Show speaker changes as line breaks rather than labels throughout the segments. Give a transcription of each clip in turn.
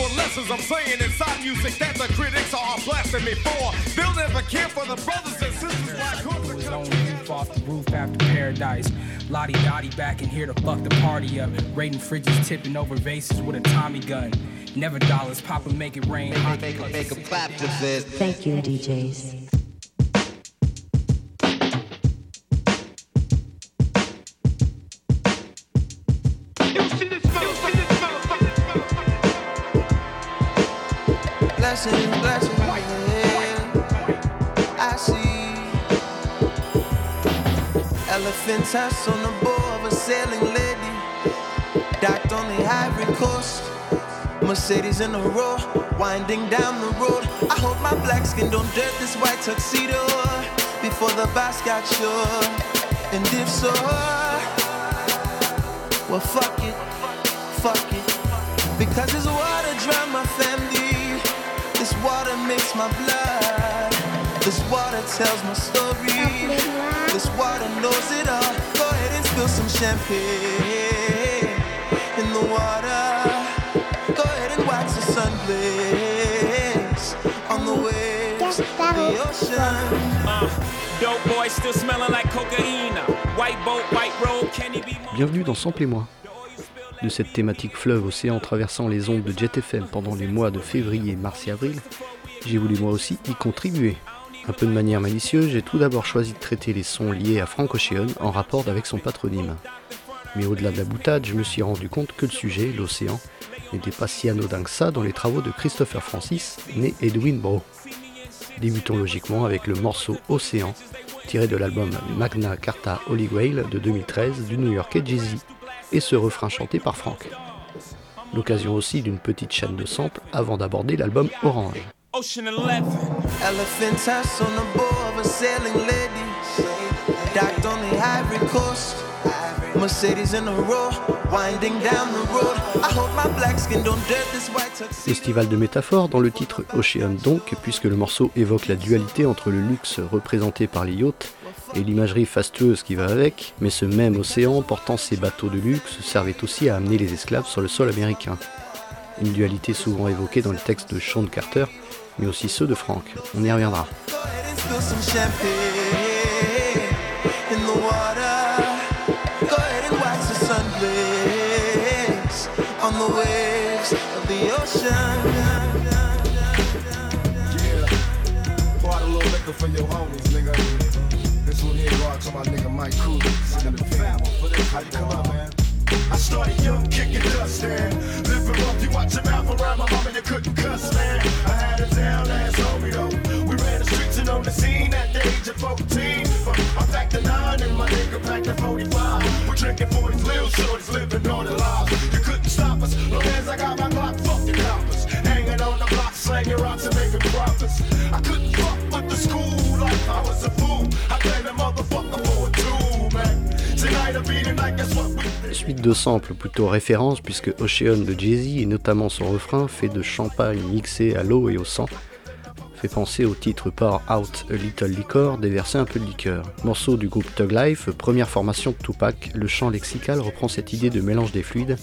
for lessons I'm saying inside music that the critics are blasting me for. They'll never care for the brothers and sisters like
roof off the roof after paradise. Lottie Dottie back in here to fuck the party up. Raiding fridges, tipping over vases with a Tommy gun. Never dollars, Papa make it rain.
Make, make, make, make a clap to this.
Thank you, DJs.
Elephant tusks on the bow of a sailing lady, docked on the Ivory Coast. Mercedes in a row, winding down the road. I hope my black skin don't dirt this white tuxedo before the boss got sure. And if so, well, fuck it, fuck it. Because this water drown my family. This water makes my blood. This water tells my story. This water knows it all. Go ahead and spill some champagne in the water. Go ahead and watch the sun blaze on the waves the ocean.
Uh, dope boy still smelling like cocaine. White boat, white road, can he be more?
Bienvenue dans Sample et moi. De cette thématique fleuve-océan traversant les ondes de Jet FM pendant les mois de février, mars et avril, j'ai voulu moi aussi y contribuer. Un peu de manière malicieuse, j'ai tout d'abord choisi de traiter les sons liés à Frank Ocean en rapport avec son patronyme. Mais au-delà de la boutade, je me suis rendu compte que le sujet, l'océan, n'était pas si anodin que ça dans les travaux de Christopher Francis, né Edwin Bro. Débutons logiquement avec le morceau Océan, tiré de l'album Magna Carta Holy Grail de 2013 du New Yorkais Jay-Z, et ce refrain chanté par Frank. L'occasion aussi d'une petite chaîne de samples avant d'aborder l'album Orange.
Ocean 11.
Elephant tusks on the bow of a sailing lady, docked on the Ivory Coast. Mercedes in a row, winding down the road. I hope my black skin don't dirt this white tuxedo.
Festival de métaphores dans le titre Ocean donc, puisque le morceau évoque la dualité entre le luxe représenté par les yachts et l'imagerie fastueuse qui va avec, mais ce même océan portant ses bateaux de luxe servait aussi à amener les esclaves sur le sol américain. Une dualité souvent évoquée dans les textes de Sean Carter, mais aussi ceux de Frank. On y reviendra.
I started young, kicking dust, man. Living rough, you watch your mouth around my mama, you couldn't cuss, man. I had a down ass homie, though. We ran the streets and on the scene at the age of 14. I packed a nine and my nigga packed a 45. We're drinking 40s, little shorties, living on the lives. You couldn't stop us, long as I got my Glock, fuck the coppers. Hanging on the block, slanging rocks and making profits. I couldn't fuck with the school life, I was a fool. I played a motherfucker for a tool, man.
Suite de samples plutôt référence puisque Ocean de Jay-Z et notamment son refrain fait de champagne mixé à l'eau et au sang fait penser au titre Pour Out a Little Liquor, déverser un peu de liqueur. Morceau du groupe Tug Life, première formation de Tupac, le chant lexical reprend cette idée de mélange des fluides,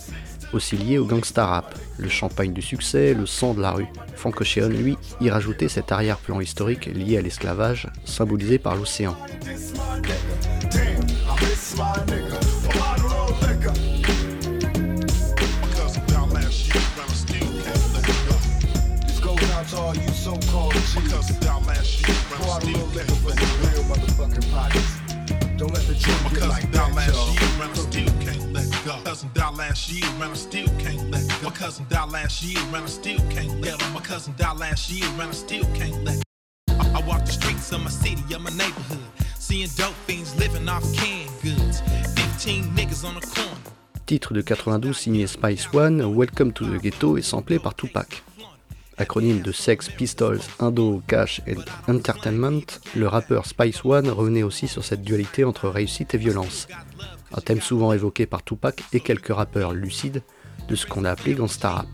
aussi lié au gangsta rap, le champagne du succès, le sang de la rue. Frank Ocean, lui, y rajoutait cet arrière-plan historique lié à l'esclavage, symbolisé par l'océan.
Last year, man, I still can't let go. My cousin died last year, man, I still can't let go. My cousin died last year, man, I still can't let go. I, I walk the streets of my city, of my neighborhood, seeing dope fiends living off canned goods. 15 niggas on the corner.
Titre de 92 signé Spice One, Welcome to the Ghetto est samplé par Tupac. Acronyme de Sex Pistols, Indo, Cash et Entertainment, le rappeur Spice One revenait aussi sur cette dualité entre réussite et violence. Un thème souvent évoqué par Tupac et quelques rappeurs lucides de ce qu'on a appelé gangsta rap.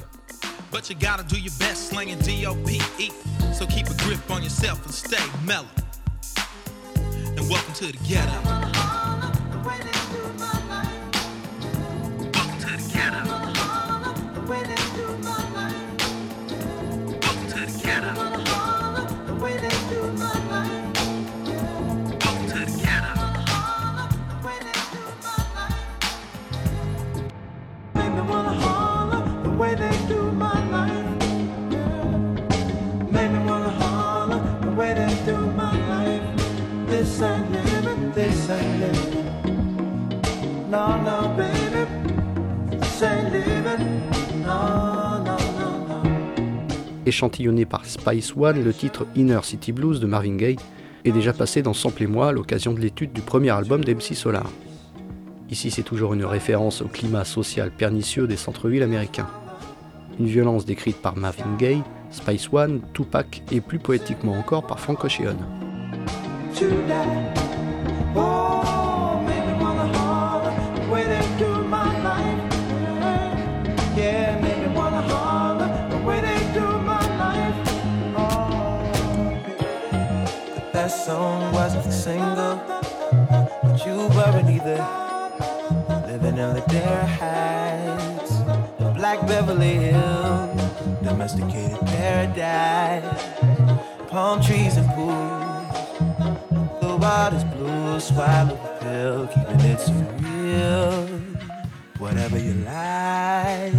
Échantillonné par Spice One, le titre Inner City Blues de Marvin Gaye est déjà passé dans Sample et moi à l'occasion de l'étude du premier album d'MC Solar. Ici, c'est toujours une référence au climat social pernicieux des centres-villes américains. Une violence décrite par Marvin Gaye, Spice One, Tupac et plus poétiquement encore par Frank Ocean.
Living in Ladera Heights, Black Beverly Hills, domesticated paradise, palm trees and pools. The water's blue, swallow the pill, keeping it surreal. Whatever you like,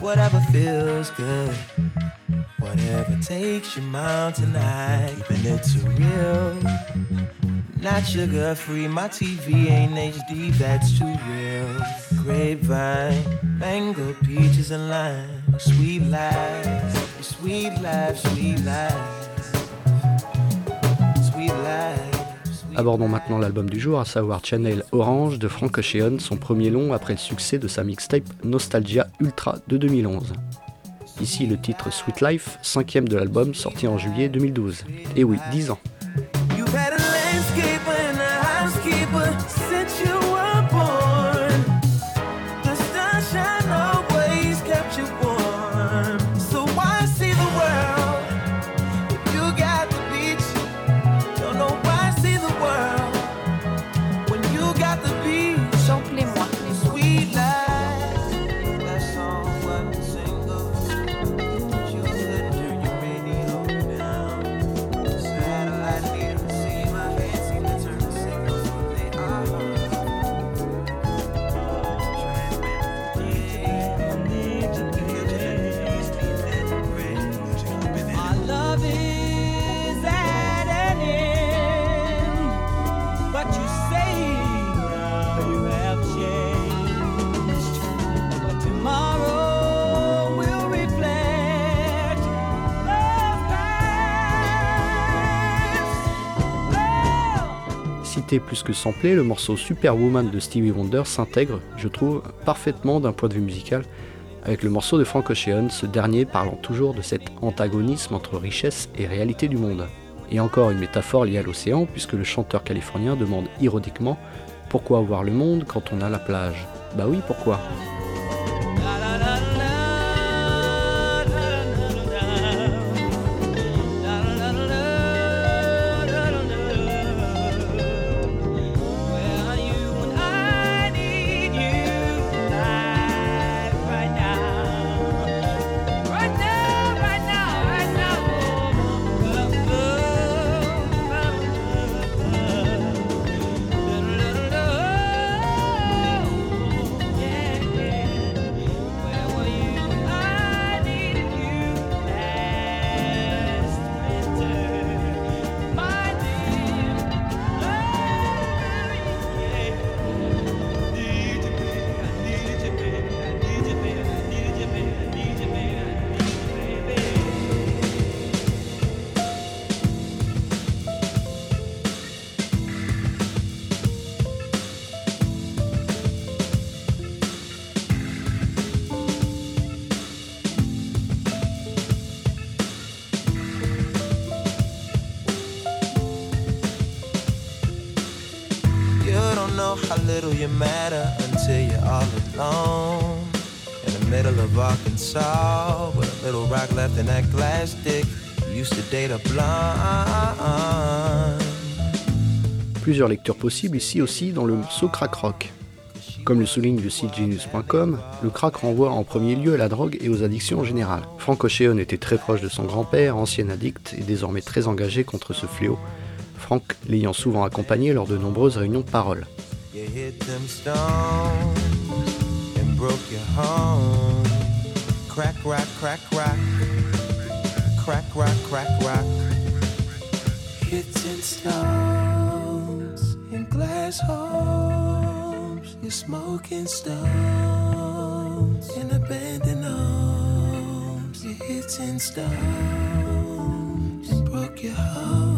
whatever feels good. Whatever takes your mind tonight, keeping it surreal. Not sugar free, my TV ain't HD, that's too real. Grapevine, mango, peaches, and lime. Sweet life, sweet life, sweet life. Sweet life.
Abordons maintenant l'album du jour, à savoir Channel Orange de Frank Ocean, son premier long après le succès de sa mixtape Nostalgia Ultra de 2011. Ici le titre Sweet Life, cinquième de l'album sorti en juillet 2012. Et oui, 10 ans. Plus que samplé, le morceau Superwoman de Stevie Wonder s'intègre, je trouve, parfaitement d'un point de vue musical avec le morceau de Frank Ocean, ce dernier parlant toujours de cet antagonisme entre richesse et réalité du monde. Et encore une métaphore liée à l'océan, puisque le chanteur californien demande ironiquement Pourquoi voir le monde quand on a la plage? Bah oui, pourquoi? Plusieurs lectures possibles ici aussi dans le morceau crack rock. Comme le souligne le site genius.com, le crack renvoie en premier lieu à la drogue et aux addictions en général. Frank Ocean était très proche de son grand-père, ancien addict et désormais très engagé contre ce fléau, Frank l'ayant souvent accompagné lors de nombreuses réunions de parole.
Crack rock, crack rock. Crack rock, crack rock. Hitting stones in glass homes. You're smoking stones in abandoned homes. You're hitting stones and broke your home.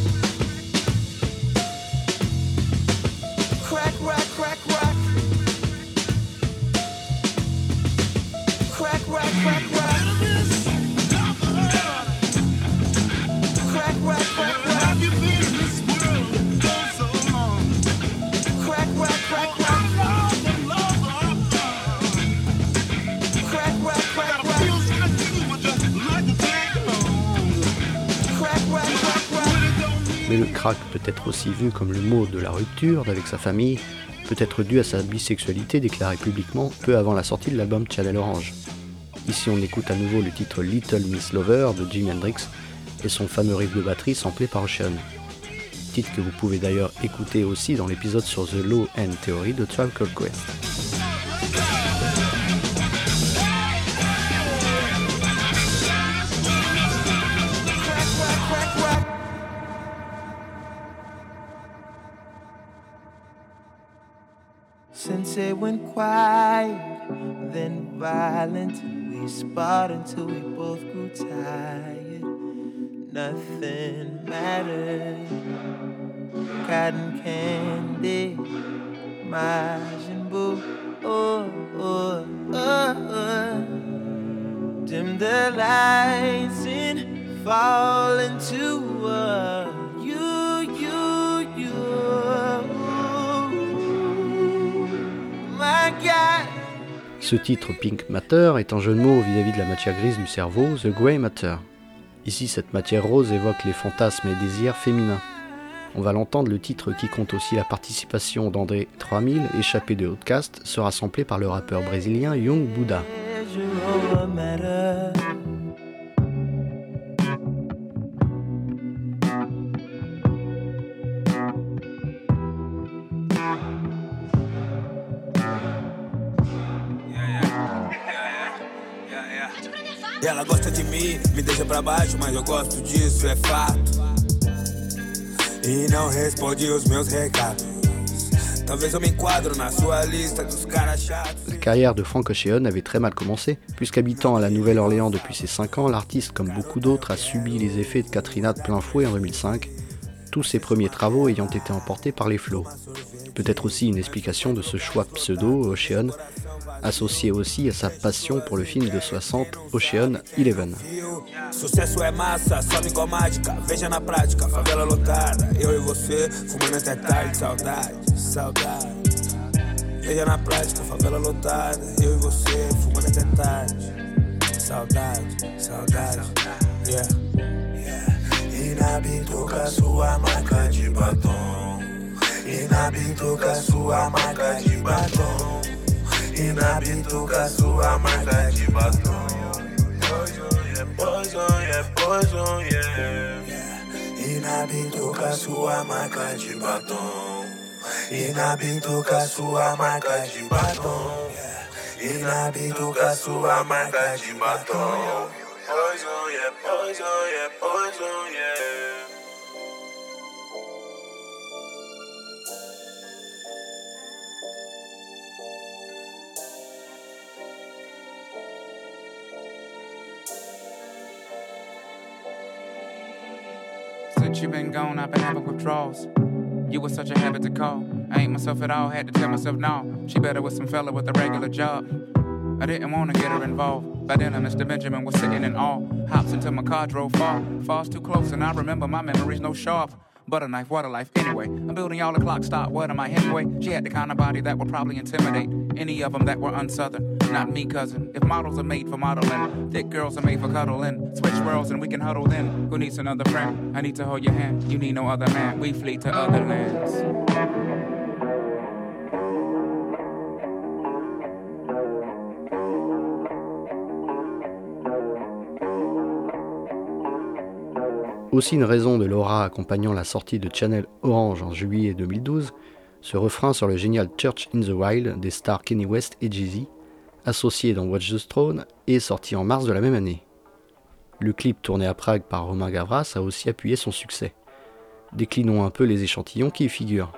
le crack peut être aussi vu comme le mot de la rupture avec sa famille, peut être dû à sa bisexualité déclarée publiquement peu avant la sortie de l'album Channel Orange. Ici on écoute à nouveau le titre Little Miss Lover de Jimi Hendrix et son fameux riff de batterie samplé par Ocean. Titre que vous pouvez d'ailleurs écouter aussi dans l'épisode sur The Low End Theory de Called Quest.
Quiet, then violent, we sparred until we both grew tired. Nothing mattered. Cotton candy, Majin Buu, oh, oh, oh, oh. Dim the lights and fall into uh,
Ce titre Pink Matter est un jeu de mots vis-à-vis de la matière grise du cerveau, The Grey Matter. Ici, cette matière rose évoque les fantasmes et désirs féminins. On va l'entendre, le titre qui compte aussi la participation d'André 3000, échappé de Outcast, sera samplé par le rappeur brésilien Young Buddha. La carrière de Frank Ocean avait très mal commencé, puisqu'habitant à la Nouvelle-Orléans depuis ses 5 ans, l'artiste, comme beaucoup d'autres, a subi les effets de Katrina de plein fouet en 2005, tous ses premiers travaux ayant été emportés par les flots. Peut-être aussi une explication de ce choix pseudo, Ocean, associé aussi à sa passion pour le film de 60, Ocean Eleven.
Veja na prática, favela lotada. Eu e você, fumando até tarde, saudade, saudade. Yeah.
E na bituca sua marca de batom na bituca sua marca de batom E na bituca sua marca de batom. Poison, yeah, poison, yeah, poison, yeah E na bituca sua marca de batom. E na bituca sua marca de batom. E na bituca sua marca de batom. Poison, yeah, poison, yeah, poison, yeah
You been gone, I've been having withdrawals. You was such a habit to call. I ain't myself at all, had to tell myself no. She better with some fella with a regular job. I didn't wanna get her involved. By then, Mr. Benjamin was sitting in awe. Hops into my car, drove far. Falls too close, and I remember my memories no sharp. Butter knife, water life. Anyway, I'm building y'all a clock stop. What am I, Hemingway? She had the kind of body that would probably intimidate any of them that were unsouthern. Not me, cousin. If models are made for modeling, thick girls are made for cuddling. Switch worlds and we can huddle then. Who needs another friend? I need to hold your hand. You need no other man. We flee to other lands.
Aussi une raison de l'aura accompagnant la sortie de Channel Orange en juillet 2012, ce refrain sur le génial Church in the Wild des stars Kenny West et Jay-Z, associé dans Watch the Throne, est sorti en mars de la même année. Le clip tourné à Prague par Romain Gavras a aussi appuyé son succès. Déclinons un peu les échantillons qui y figurent.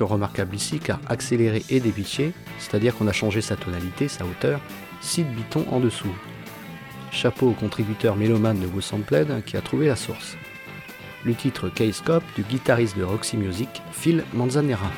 Remarquable ici car accéléré et dépitché, c'est-à-dire qu'on a changé sa tonalité, sa hauteur, 6 bitons en dessous. Chapeau au contributeur mélomane de Sampled qui a trouvé la source. Le titre K-Scope du guitariste de Roxy Music, Phil Manzanera.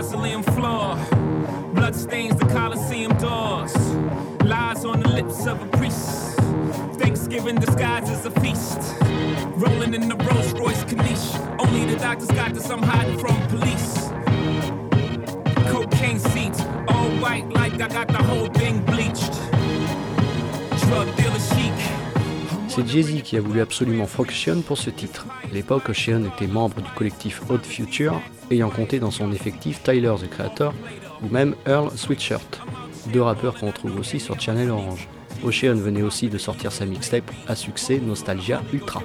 mausoleum
floor. Blood stains the Colosseum doors. Lies on the lips of a priest. Thanksgiving disguised as a feast. Rolling in the Rolls Royce Caniche. Only the doctors got this, I'm hiding from police. Cocaine seats, all white like I got the whole thing bleached. Drug
C'est Jay-Z qui a voulu absolument Frog pour ce titre. À l'époque, Ocean était membre du collectif Odd Future, ayant compté dans son effectif Tyler the Creator ou même Earl Sweatshirt, deux rappeurs qu'on trouve aussi sur Channel Orange. Ocean venait aussi de sortir sa mixtape à succès Nostalgia Ultra.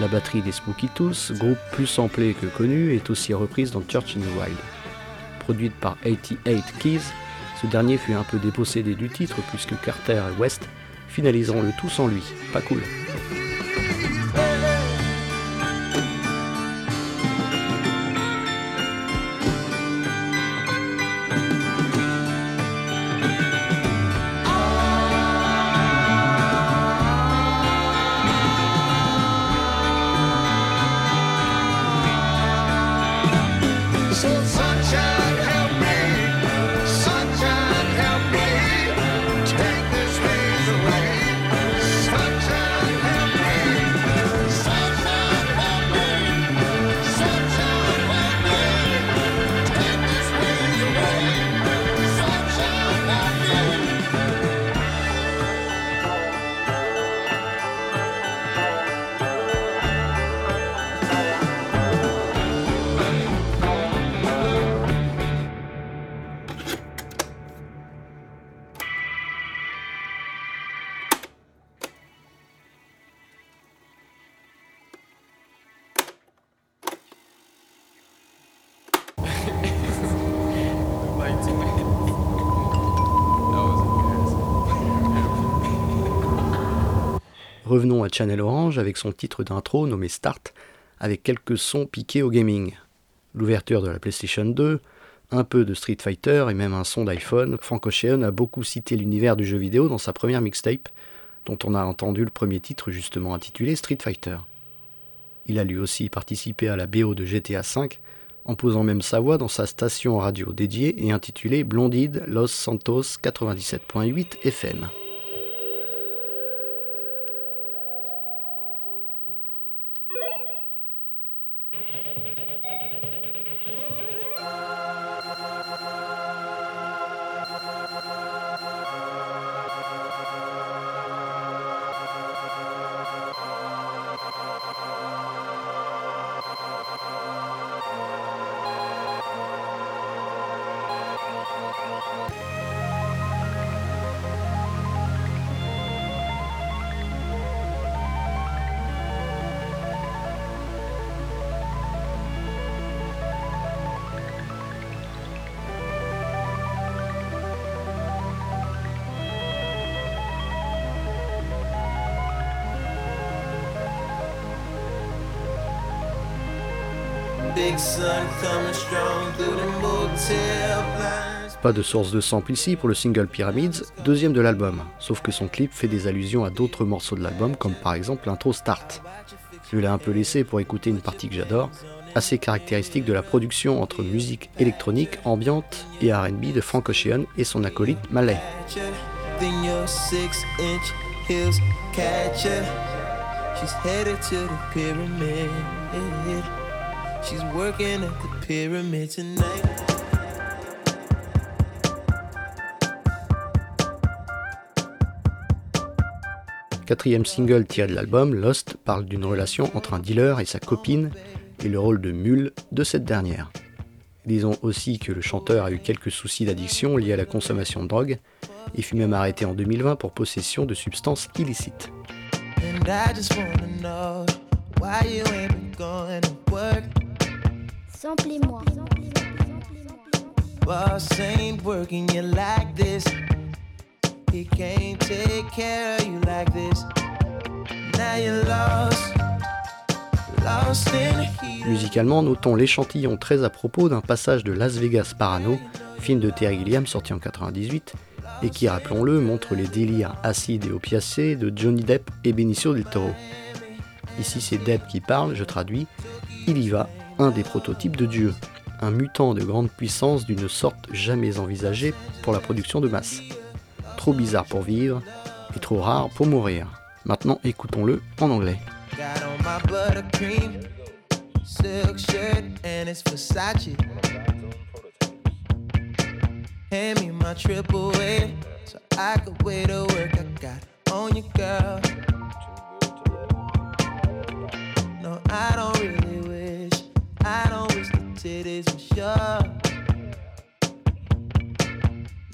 La batterie des Spooky Tooth, groupe plus samplé que connu, est aussi reprise dans Church in the Wild. Produite par 88 Keys, ce dernier fut un peu dépossédé du titre puisque Carter et West finaliseront le tout sans lui. Pas cool.
Channel Orange avec son titre d'intro nommé Start, avec quelques sons piqués au gaming. L'ouverture de la PlayStation 2, un peu de Street Fighter et même un son d'iPhone, Frank Ocean a beaucoup cité l'univers du jeu vidéo dans sa première mixtape, dont on a entendu le premier titre justement intitulé Street Fighter. Il a lui aussi participé à la BO de GTA V, en posant même sa voix dans sa station radio dédiée et intitulée Blondide Los Santos 97.8 FM. Pas de source de sample ici pour le single Pyramids, deuxième de l'album, sauf que son clip fait des allusions à d'autres morceaux de l'album, comme par exemple l'intro Start. Je l'ai un peu laissé pour écouter une partie que j'adore, assez caractéristique de la production entre musique électronique, ambiante et RB de Frank Ocean et son acolyte Malay. She's headed to the pyramid. She's working at the pyramid tonight. Quatrième single tiré de l'album, Lost parle d'une relation entre un dealer et sa copine et le rôle de mule de cette dernière. Disons aussi que le chanteur a eu quelques soucis d'addiction liés à la consommation de drogue et fut même arrêté en 2020 pour possession de substances illicites. And I just wanna know why you ain't been going to work. Samplez-moi. Boss ain't working you like this. He can't take care of you like this. Now you're lost. Lost in Musicalement, notons l'échantillon très à propos d'un passage de Las Vegas Parano, film de Terry Gilliam sorti en 98, et qui, rappelons-le, montre les délires acides et opiacés de Johnny Depp et Benicio del Toro. Ici, c'est Depp qui parle, je traduis. Il y va, des prototypes de Dieu, un mutant de grande puissance d'une sorte jamais envisagée pour la production de masse. Trop bizarre pour vivre et trop rare pour mourir. Maintenant, écoutons-le en anglais. Titties were sure.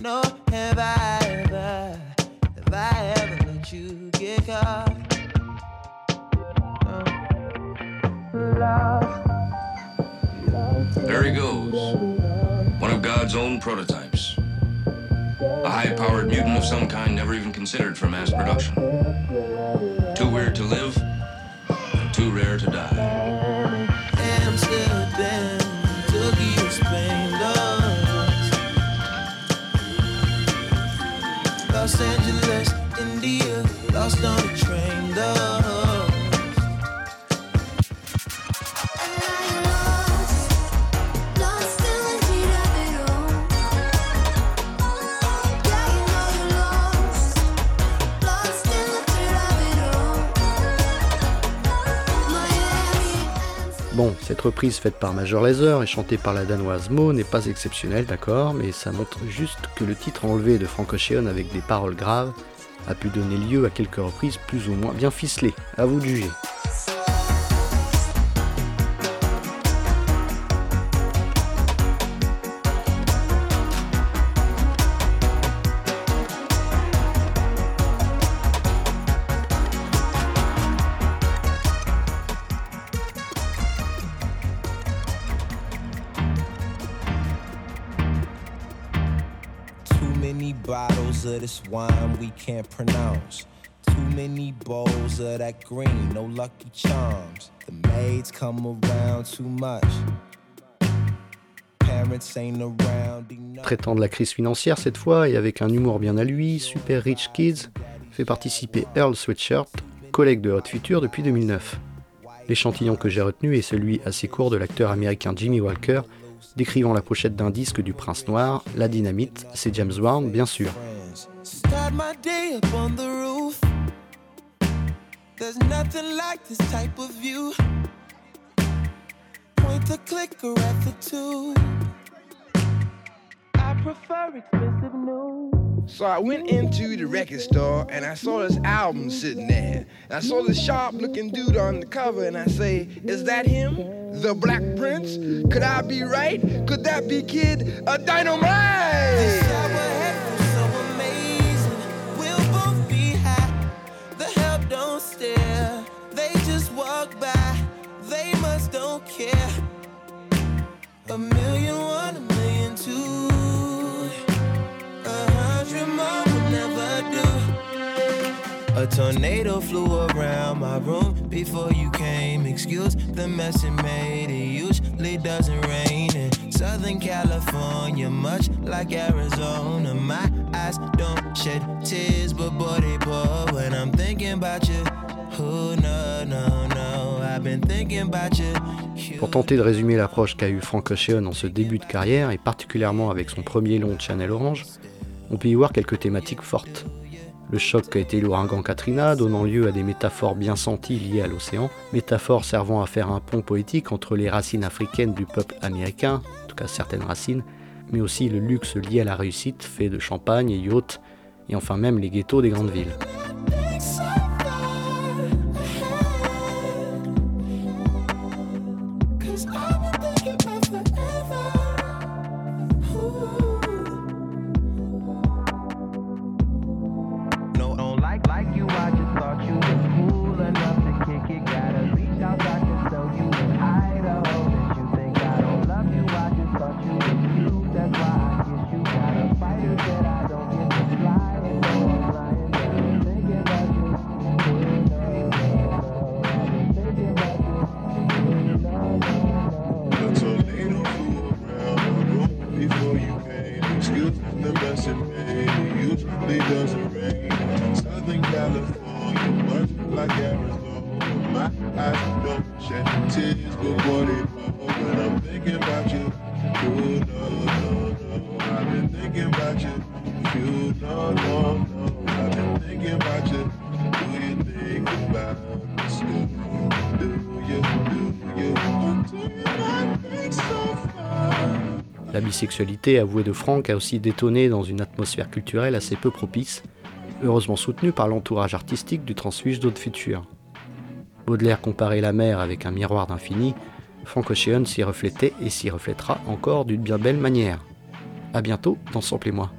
No, have I ever, have I ever let you get caught?
There he goes. One of God's own prototypes. A high powered mutant of some kind never even considered for mass production. Too weird to live, too rare to die. Bon, cette reprise faite par Major Lazer et chantée par la danoise Mo n'est pas exceptionnelle, d'accord, mais ça montre juste que le titre enlevé de Frank Ocean avec des paroles graves a pu donner lieu à quelques reprises plus ou moins bien ficelées. À vous de juger.
Traitant de la crise financière cette fois et avec un humour bien à lui, Super Rich Kids fait participer Earl Sweatshirt, collègue de Hot Future depuis 2009. L'échantillon que j'ai retenu est celui assez court de l'acteur américain Jimmy Walker, décrivant la pochette d'un disque du Prince Noir, La Dynamite, c'est James Brown bien sûr.
Prefer expensive news. So I went into the record store and I saw this album sitting there. And I saw this sharp looking dude on the cover and I say, Is that him? The Black Prince? Could I be right? Could that be Kid a Dynamite?
By, they must don't care. A million one, a million two. A hundred more will never do. A tornado flew around my room before you came. Excuse the mess it made. It usually doesn't rain in Southern California, much like Arizona. My eyes don't shed tears, but boy, they pour when I'm thinking about you.
Pour tenter de résumer l'approche qu'a eu Frank Ocean en ce début de carrière, et particulièrement avec son premier long Channel Orange, on peut y voir quelques thématiques fortes. Le choc a été l'ouragan Katrina, donnant lieu à des métaphores bien senties liées à l'océan, métaphores servant à faire un pont poétique entre les racines africaines du peuple américain, en tout cas certaines racines, mais aussi le luxe lié à la réussite fait de champagne et yachts, et enfin même les ghettos des grandes villes. La bisexualité avouée de Franck a aussi détonné dans une atmosphère culturelle assez peu propice, heureusement soutenue par l'entourage artistique du transfuge d'Aude Future. Baudelaire comparait la mer avec un miroir d'infini, Frank Ocean s'y reflétait et s'y reflètera encore d'une bien belle manière. A bientôt dans Sample et.